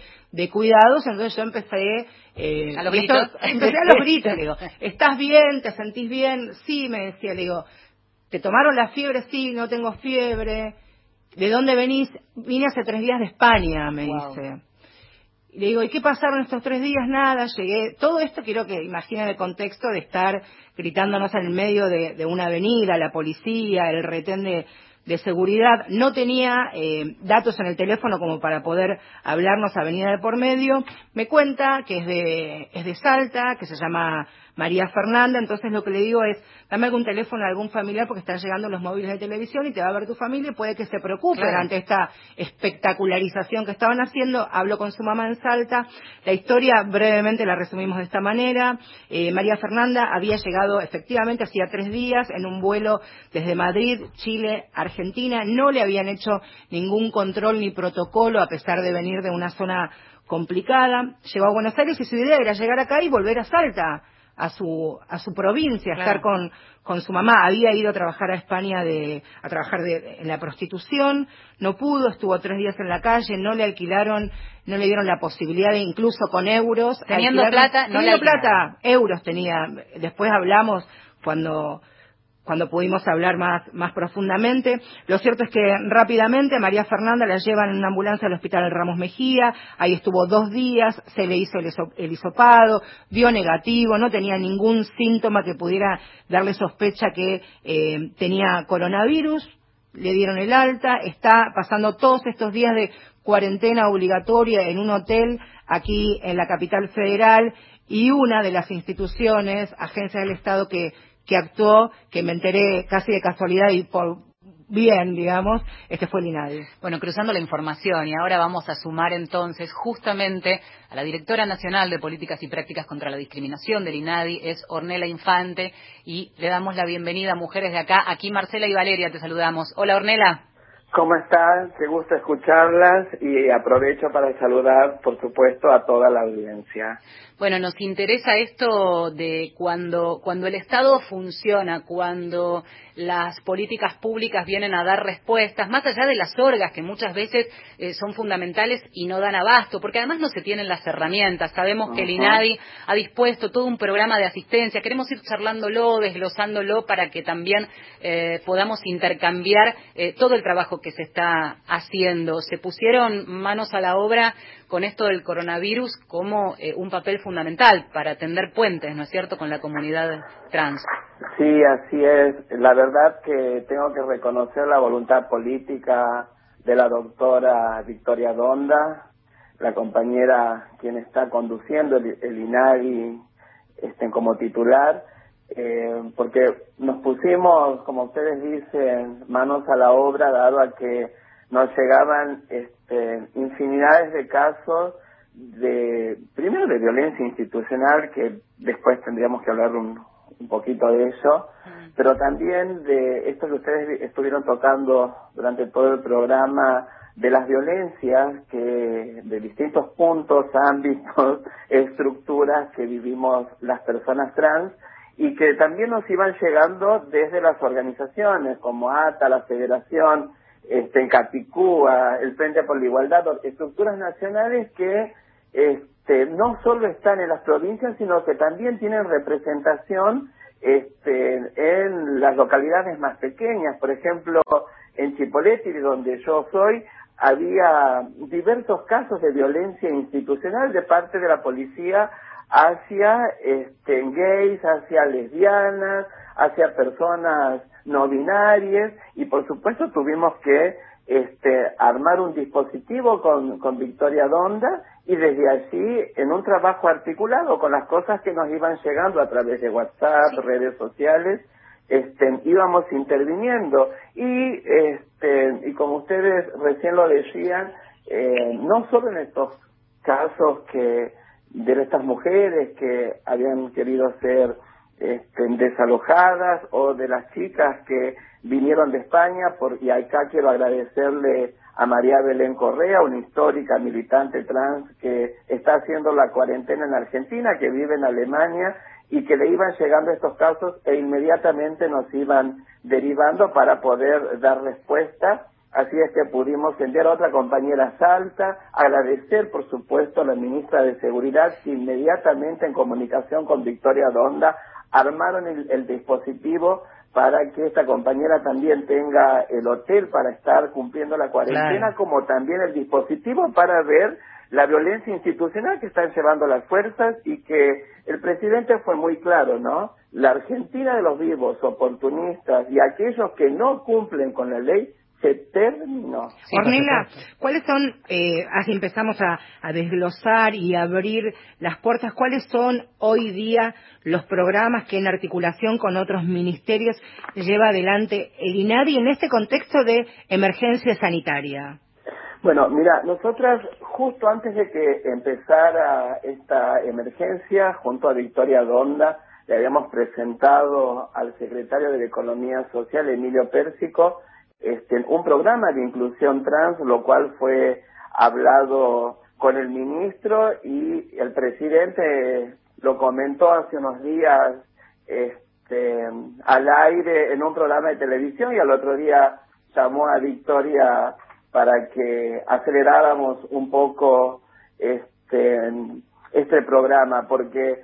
cuidados, entonces yo empecé... Eh, a los gritos. empecé a los gritos, digo, ¿estás bien? ¿Te sentís bien? Sí, me decía, le digo, ¿te tomaron la fiebre? Sí, no tengo fiebre. ¿De dónde venís? Vine hace tres días de España, me dice. Y le digo, ¿y qué pasaron estos tres días? Nada, llegué. Todo esto quiero que imaginen el contexto de estar gritándonos en el medio de, una avenida, la policía, el retén de, seguridad. No tenía eh, datos en el teléfono como para poder hablarnos avenida de por medio. Me cuenta que es de, es de Salta, que se llama María Fernanda, entonces lo que le digo es, dame algún teléfono a algún familiar porque están llegando los móviles de televisión y te va a ver tu familia y puede que se preocupen ante esta espectacularización que estaban haciendo. Hablo con su mamá en Salta. La historia brevemente la resumimos de esta manera. Eh, María Fernanda había llegado efectivamente hacía tres días en un vuelo desde Madrid, Chile, Argentina. No le habían hecho ningún control ni protocolo a pesar de venir de una zona complicada. Llegó a Buenos Aires y su idea era llegar acá y volver a Salta a su a su provincia, estar con, con su mamá. Había ido a trabajar a España de, a trabajar de, en la prostitución, no pudo, estuvo tres días en la calle, no le alquilaron, no le dieron la posibilidad de incluso con euros. Teniendo plata, no teniendo plata, euros tenía. Después hablamos cuando cuando pudimos hablar más, más profundamente. Lo cierto es que rápidamente María Fernanda la llevan en una ambulancia al hospital Ramos Mejía, ahí estuvo dos días, se le hizo el, hisopado, dio negativo, no tenía ningún síntoma que pudiera darle sospecha que eh, tenía coronavirus, le dieron el alta, está pasando todos estos días de cuarentena obligatoria en un hotel aquí en la capital federal y una de las instituciones, agencias del Estado que que actuó, que me enteré casi de casualidad y por bien, digamos, este fue el INADI. Bueno, cruzando la información y ahora vamos a sumar entonces justamente a la directora nacional de Políticas y Prácticas contra la Discriminación del INADI, es Ornela Infante, y le damos la bienvenida a Mujeres de Acá. Aquí Marcela y Valeria te saludamos. Hola Ornela. ¿Cómo están? Qué gusto escucharlas y aprovecho para saludar, por supuesto, a toda la audiencia. Bueno, nos interesa esto de cuando, cuando el Estado funciona, cuando las políticas públicas vienen a dar respuestas, más allá de las orgas que muchas veces eh, son fundamentales y no dan abasto, porque además no se tienen las herramientas. Sabemos que el INADI ha dispuesto todo un programa de asistencia. Queremos ir charlándolo, desglosándolo para que también eh, podamos intercambiar eh, todo el trabajo que se está haciendo. Se pusieron manos a la obra con esto del coronavirus como un papel fundamental para atender puentes, ¿no es cierto?, con la comunidad trans. Sí, así es. La verdad que tengo que reconocer la voluntad política de la doctora Victoria Donda, la compañera quien está conduciendo el, el INAGI este, como titular, eh, porque nos pusimos, como ustedes dicen, manos a la obra, dado a que nos llegaban este, infinidades de casos de, primero de violencia institucional, que después tendríamos que hablar un, un poquito de eso, pero también de esto que ustedes estuvieron tocando durante todo el programa, de las violencias que de distintos puntos, ámbitos, estructuras que vivimos las personas trans y que también nos iban llegando desde las organizaciones como ATA, la Federación, este, en Capicúa, el Frente por la Igualdad, estructuras nacionales que este, no solo están en las provincias, sino que también tienen representación este, en las localidades más pequeñas. Por ejemplo, en Chipoleti, de donde yo soy, había diversos casos de violencia institucional de parte de la policía hacia este, gays, hacia lesbianas, hacia personas no binarias y por supuesto tuvimos que este, armar un dispositivo con, con Victoria Donda y desde allí en un trabajo articulado con las cosas que nos iban llegando a través de WhatsApp, redes sociales, este, íbamos interviniendo. Y este, y como ustedes recién lo decían, eh, no solo en estos casos que de estas mujeres que habían querido ser este, desalojadas o de las chicas que vinieron de España por, y acá quiero agradecerle a María Belén Correa, una histórica militante trans que está haciendo la cuarentena en Argentina, que vive en Alemania y que le iban llegando estos casos e inmediatamente nos iban derivando para poder dar respuesta. Así es que pudimos enviar a otra compañera Salta, agradecer por supuesto a la ministra de Seguridad que inmediatamente en comunicación con Victoria Donda armaron el, dispositivo para que esta compañera también tenga el hotel para estar cumpliendo la cuarentena, como también el dispositivo para ver la violencia institucional que están llevando las fuerzas y que el presidente fue muy claro, ¿no? La Argentina de los vivos, oportunistas y aquellos que no cumplen con la ley se terminó. Ornella, ¿cuáles son, eh, así empezamos a, a, desglosar y abrir las puertas, cuáles son hoy día los programas que en articulación con otros ministerios lleva adelante el INADI en este contexto de emergencia sanitaria? Bueno, mira, nosotras justo antes de que empezara esta emergencia, junto a Victoria Donda, le habíamos presentado al secretario de Economía Social, Emilio Pérsico, este, un programa de inclusión trans, lo cual fue hablado con el ministro y el presidente lo comentó hace unos días este, al aire en un programa de televisión y al otro día llamó a Victoria para que aceleráramos un poco este, este programa, porque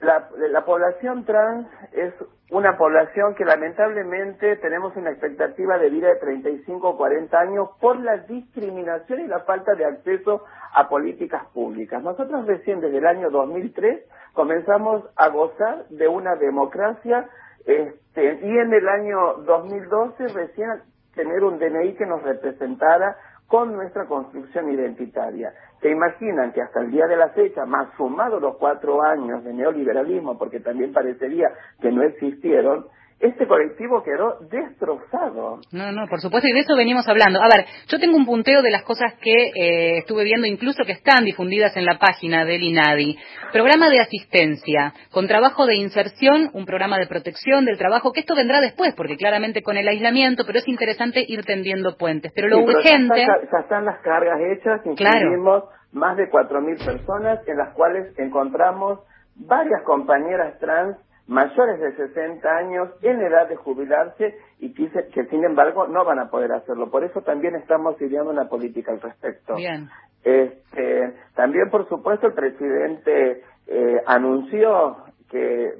la, la población trans es una población que lamentablemente tenemos una expectativa de vida de 35 o 40 años por la discriminación y la falta de acceso a políticas públicas. Nosotros recién desde el año 2003 comenzamos a gozar de una democracia este, y en el año 2012 recién tener un DNI que nos representara con nuestra construcción identitaria. ¿Se imaginan que hasta el día de la fecha, más sumado los cuatro años de neoliberalismo, porque también parecería que no existieron, este colectivo quedó destrozado. No, no, por supuesto, y de eso venimos hablando. A ver, yo tengo un punteo de las cosas que eh, estuve viendo, incluso que están difundidas en la página del INADI. Programa de asistencia, con trabajo de inserción, un programa de protección del trabajo, que esto vendrá después, porque claramente con el aislamiento, pero es interesante ir tendiendo puentes. Pero lo urgente... ya, están, las cargas hechas, incluimos más de 4.000 personas en las cuales encontramos varias compañeras trans mayores de 60 años en edad de jubilarse y que, que sin embargo no van a poder hacerlo. Por eso también estamos ideando una política al respecto. Bien. Este, también, por supuesto, el presidente eh, anunció que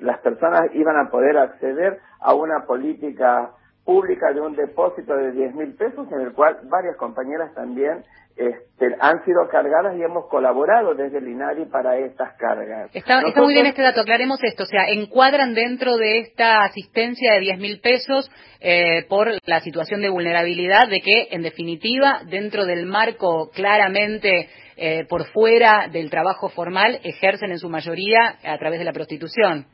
las personas iban a poder acceder a una política pública de un depósito de 10 mil pesos en el cual varias compañeras también este, han sido cargadas y hemos colaborado desde el INARI para estas cargas. Está, muy bien este dato, aclaremos esto, o sea, encuadran dentro de esta asistencia de 10 mil pesos eh, por la situación de vulnerabilidad, de que, en definitiva, dentro del marco claramente eh, por fuera del trabajo formal, ejercen en su mayoría a través de la prostitución.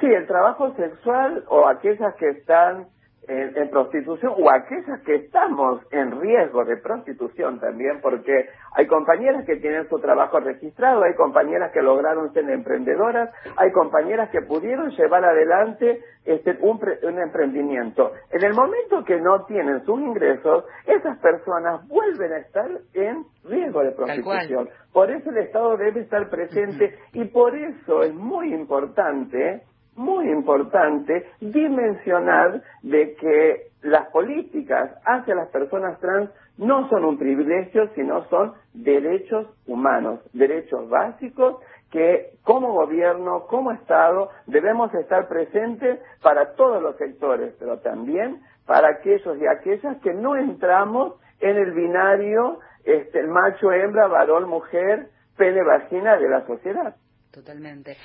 Sí, el trabajo sexual o aquellas que están en, prostitución o aquellas que estamos en riesgo de prostitución también, porque hay compañeras que tienen su trabajo registrado, hay compañeras que lograron ser emprendedoras, hay compañeras que pudieron llevar adelante este, un, un emprendimiento. En el momento que no tienen sus ingresos, esas personas vuelven a estar en riesgo de prostitución. Por eso el Estado debe estar presente y por eso es muy importante muy importante dimensionar de que las políticas hacia las personas trans no son un privilegio, sino son derechos humanos, derechos básicos que como gobierno, como Estado, debemos estar presentes para todos los sectores, pero también para aquellos y aquellas que no entramos en el binario este, macho, hembra, varón, mujer, pene, vagina de la sociedad. Totalmente.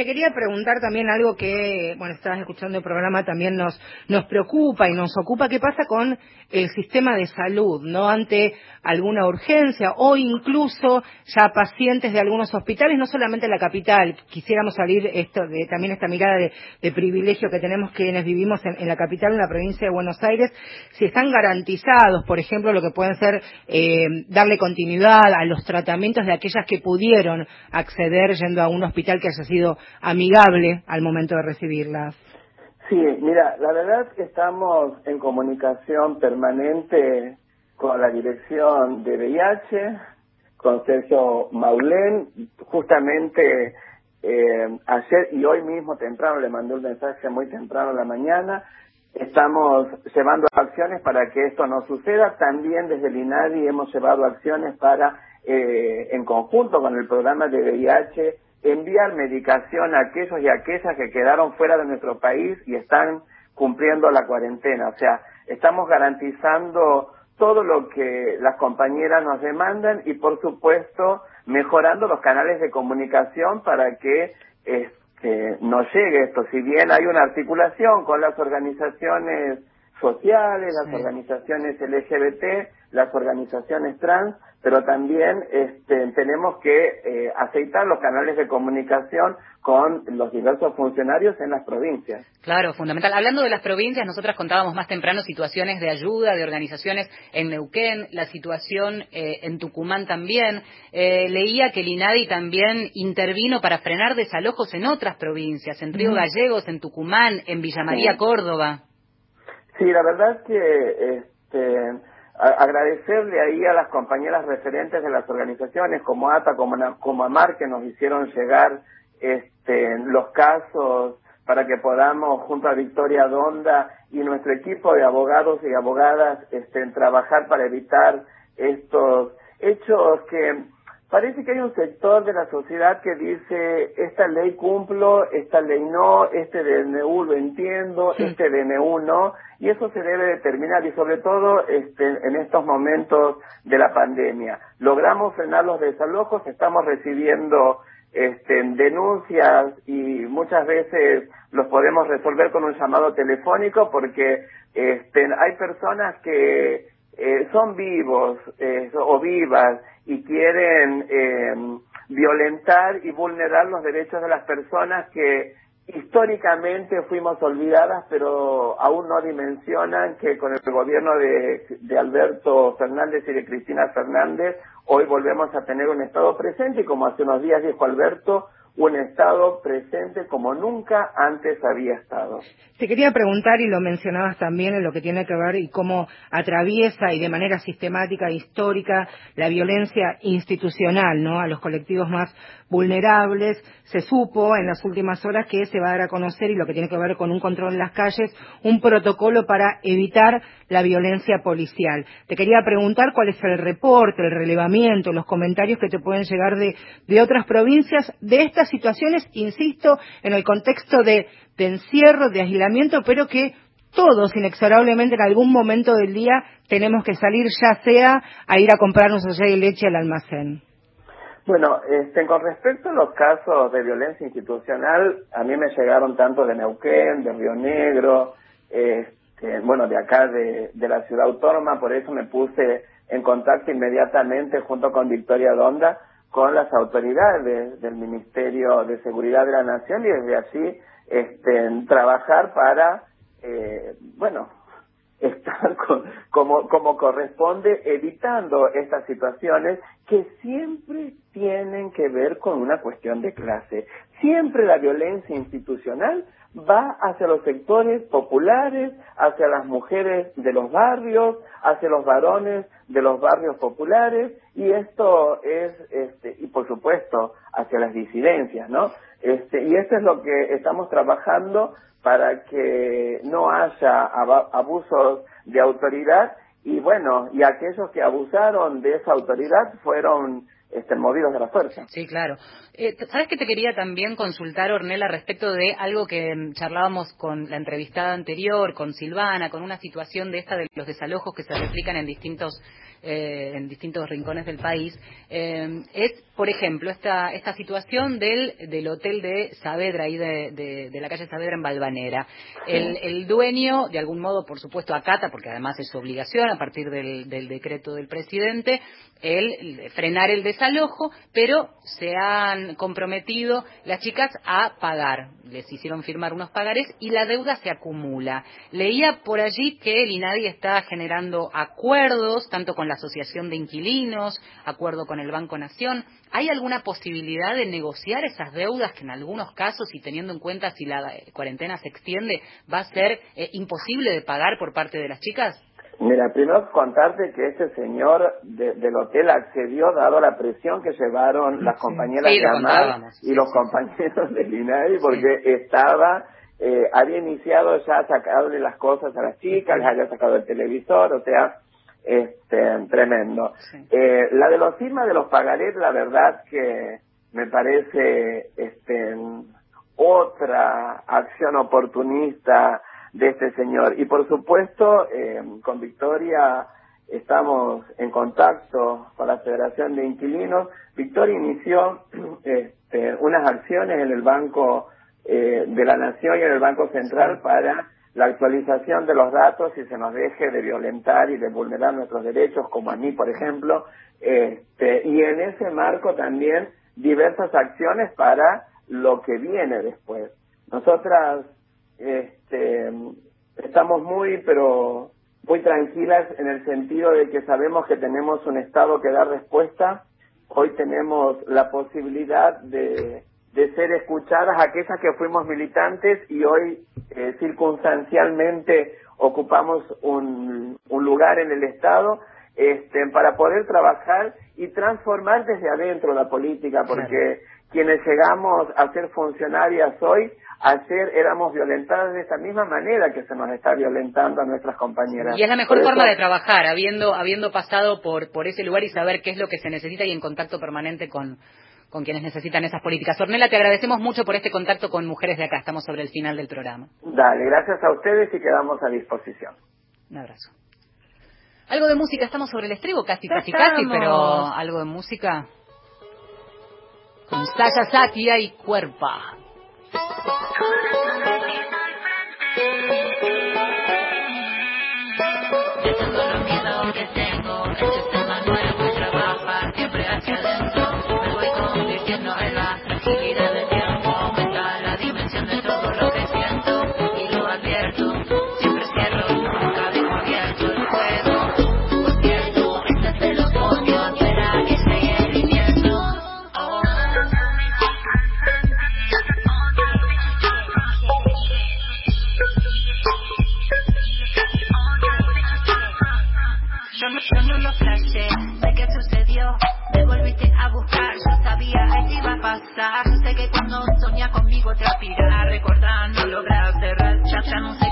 Te quería preguntar también algo que, bueno, estabas escuchando el programa, también nos, nos preocupa y nos ocupa. ¿Qué pasa con el sistema de salud, no? Ante alguna urgencia o incluso ya pacientes de algunos hospitales, no solamente en la capital. Quisiéramos salir esto de, también esta mirada de, privilegio que tenemos quienes vivimos en, la capital, en la provincia de Buenos Aires, si están garantizados, por ejemplo, lo que pueden ser eh, darle continuidad a los tratamientos de aquellas que pudieron acceder yendo a un hospital que haya sido amigable al momento de recibirlas. Sí, mira, la verdad que estamos en comunicación permanente con la dirección de VIH, con Sergio Maulén, justamente eh, ayer y hoy mismo temprano le mandé un mensaje muy temprano en la mañana. Estamos llevando acciones para que esto no suceda. También desde el INADI hemos llevado acciones para, eh, en conjunto con el programa de VIH, enviar medicación a aquellos y aquellas que quedaron fuera de nuestro país y están cumpliendo la cuarentena. O sea, estamos garantizando todo lo que las compañeras nos demandan y, por supuesto, mejorando los canales de comunicación para que este, nos llegue esto. Si bien hay una articulación con las organizaciones sociales, las organizaciones LGBT, las organizaciones trans, pero también este, tenemos que eh, aceitar los canales de comunicación con los diversos funcionarios en las provincias. Claro, fundamental. Hablando de las provincias, nosotras contábamos más temprano situaciones de ayuda de organizaciones en Neuquén, la situación eh, en Tucumán también. Eh, leía que el INADI también intervino para frenar desalojos en otras provincias, en Río Gallegos, en Tucumán, en Villa María, Córdoba. Sí, la verdad que este, agradecerle ahí a las compañeras referentes de las organizaciones como ATA, como, como AMAR, que nos hicieron llegar este, los casos para que podamos, junto a Victoria Donda y nuestro equipo de abogados y abogadas, este, trabajar para evitar estos hechos que Parece que hay un sector de la sociedad que dice, esta ley cumplo, esta ley no, este DNU lo entiendo, este DNU no, y eso se debe determinar, y sobre todo este, en estos momentos de la pandemia. Logramos frenar los desalojos, estamos recibiendo este, denuncias y muchas veces los podemos resolver con un llamado telefónico porque este, hay personas que eh, son vivos eh, o vivas y quieren eh, violentar y vulnerar los derechos de las personas que históricamente fuimos olvidadas, pero aún no dimensionan que con el gobierno de, de, Alberto Fernández y de Cristina Fernández, hoy volvemos a tener un Estado presente y como hace unos días dijo Alberto, un Estado presente como nunca antes había estado. Te quería preguntar, y lo mencionabas también en lo que tiene que ver y cómo atraviesa y de manera sistemática histórica la violencia institucional ¿no? a los colectivos más vulnerables. Se supo en las últimas horas que se va a dar a conocer, y lo que tiene que ver con un control en las calles, un protocolo para evitar la violencia policial. Te quería preguntar cuál es el reporte, el relevamiento, los comentarios que te pueden llegar de, de otras provincias de estas situaciones, insisto, en el contexto de, encierro, de aislamiento, pero que todos inexorablemente en algún momento del día tenemos que salir ya sea a ir a comprarnos allá de leche al almacén. Bueno, este, con respecto a los casos de violencia institucional, a mí me llegaron tanto de Neuquén, de Río Negro, este, bueno, de acá de, la ciudad autónoma, por eso me puse en contacto inmediatamente junto con Victoria Donda con las autoridades del Ministerio de Seguridad de la Nación y desde allí este, trabajar para, eh, bueno, estar como, como corresponde evitando estas situaciones que siempre tienen que ver con una cuestión de clase. Siempre la violencia institucional va hacia los sectores populares, hacia las mujeres de los barrios, hacia los varones de los barrios populares y esto es, este, y por supuesto, hacia las disidencias, ¿no? Este, y esto es lo que estamos trabajando para que no haya abusos de autoridad y bueno, y aquellos que abusaron de esa autoridad fueron este, movidos de la fuerza. Sí, claro. Eh, ¿Sabes que te quería también consultar, Ornella, respecto de algo que mm, charlábamos con la entrevistada anterior, con Silvana, con una situación de esta de los desalojos que se replican en distintos eh, en distintos rincones del país, eh, es, por ejemplo, esta, esta situación del, del hotel de Saavedra, ahí de, de, la calle Saavedra en Balvanera. El, el, dueño, de algún modo, por supuesto, acata, porque además es su obligación a partir del, del decreto del presidente, el frenar el desalojo, pero se han comprometido las chicas a pagar. Les hicieron firmar unos pagares y la deuda se acumula. Leía por allí que el INADI está generando acuerdos, tanto con la Asociación de Inquilinos, acuerdo con el Banco Nación. ¿Hay alguna posibilidad de negociar esas deudas que en algunos casos, y teniendo en cuenta si la cuarentena se extiende, va a ser eh, imposible de pagar por parte de las chicas? Mira, primero contarte que este señor del hotel accedió dado la presión que llevaron las compañeras de Amal y los compañeros del INAI porque estaba, eh, había iniciado ya a sacarle las cosas a las chicas, les había sacado el televisor, o sea, este, tremendo. Eh, la de los firmas de los pagarés, la verdad que me parece este, otra acción oportunista de este señor. Y por supuesto, eh, con Victoria estamos en contacto con la Federación de Inquilinos. Victoria inició este, unas acciones en el Banco eh, de la Nación y en el Banco Central para la actualización de los datos y se nos deje de violentar y de vulnerar nuestros derechos, como a mí, por ejemplo, este, y en ese marco también diversas acciones para lo que viene después. Nosotras este, estamos muy, pero muy tranquilas en el sentido de que sabemos que tenemos un Estado que da respuesta. Hoy tenemos la posibilidad de, de ser escuchadas aquellas que fuimos militantes y hoy eh, circunstancialmente ocupamos un, un lugar en el Estado este, para poder trabajar y transformar desde adentro la política, porque quienes llegamos a ser funcionarias hoy ayer éramos violentadas de esta misma manera que se nos está violentando a nuestras compañeras. Y es la mejor forma de trabajar, habiendo, habiendo pasado por, por ese lugar y saber qué es lo que se necesita y en contacto permanente con, con quienes necesitan esas políticas. Ornella, te agradecemos mucho por este contacto con mujeres de acá. Estamos sobre el final del programa. Dale, gracias a ustedes y quedamos a disposición. Un abrazo. Algo de música, estamos sobre el estribo, casi, casi, casi, pero algo de música. Con Sasha Satia y Cuerpa. Sé que cuando soñas conmigo te aspira a recordar, no logras cerrar. Ya, ya no sé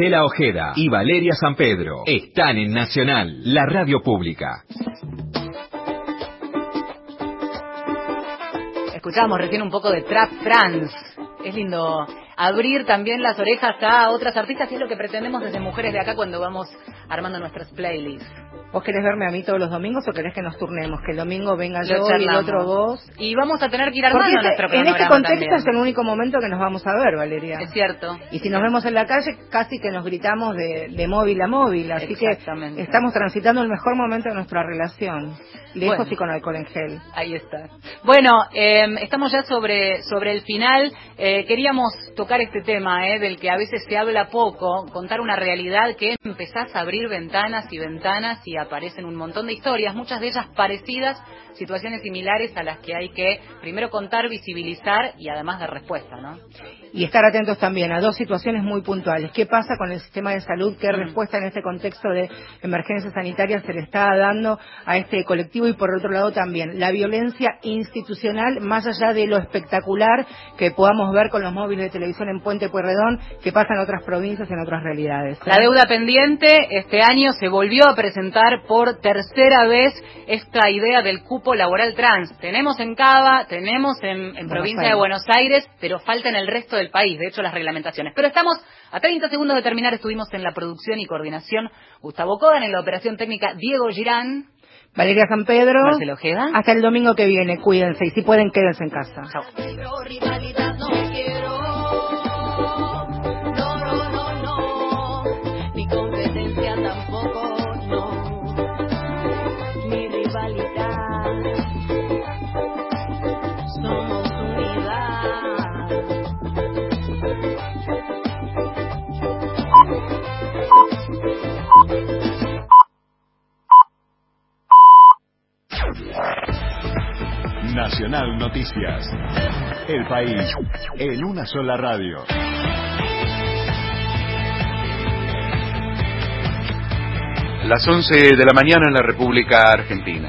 Marcela Ojeda y Valeria San Pedro están en Nacional, la radio pública. Escuchábamos recién un poco de Trap Trans. Es lindo abrir también las orejas a otras artistas y es lo que pretendemos desde Mujeres de Acá cuando vamos armando nuestras playlists. ¿Vos querés verme a mí todos los domingos o querés que nos turnemos? Que el domingo venga yo y el otro vos. Y vamos a tener que ir armando Porque nuestro este- en cronograma este contexto también. es el único momento que nos vamos a ver, Valeria. Es cierto. Y si nos vemos en la calle, casi que nos gritamos de, de móvil a móvil. Así que estamos transitando el mejor momento de nuestra relación. Lejos Bueno. y con alcohol en gel. Ahí está. Bueno, eh, estamos ya sobre, sobre el final. Eh, queríamos tocar este tema, eh, del que a veces se habla poco, contar una realidad que empezás a abrir ventanas y ventanas y aparecen un montón de historias, muchas de ellas parecidas, situaciones similares a las que hay que primero contar, visibilizar y además dar respuesta, ¿no? Y estar atentos también a dos situaciones muy puntuales. ¿Qué pasa con el sistema de salud? ¿Qué respuesta en este contexto de emergencia sanitaria se le está dando a este colectivo? Y por otro lado también la violencia institucional, más allá de lo espectacular que podamos ver con los móviles de televisión en Puente Pueyrredón, que pasa en otras provincias, en otras realidades. La deuda pendiente este año se volvió a presentar por tercera vez esta idea del cupo laboral trans. Tenemos en Cava, tenemos en, en provincia de. Buenos Aires, pero falta en el resto del país, de hecho las reglamentaciones. Pero estamos a 30 segundos de terminar, estuvimos en la producción y coordinación Gustavo Codan, en la operación técnica Diego Girán. Valeria San Pedro. Marcelo Ojeda. Hasta el domingo que viene, cuídense. Y si pueden, quédense en casa. Chao. Nacional Noticias. El país en una sola radio. Las 11 de la mañana en la República Argentina.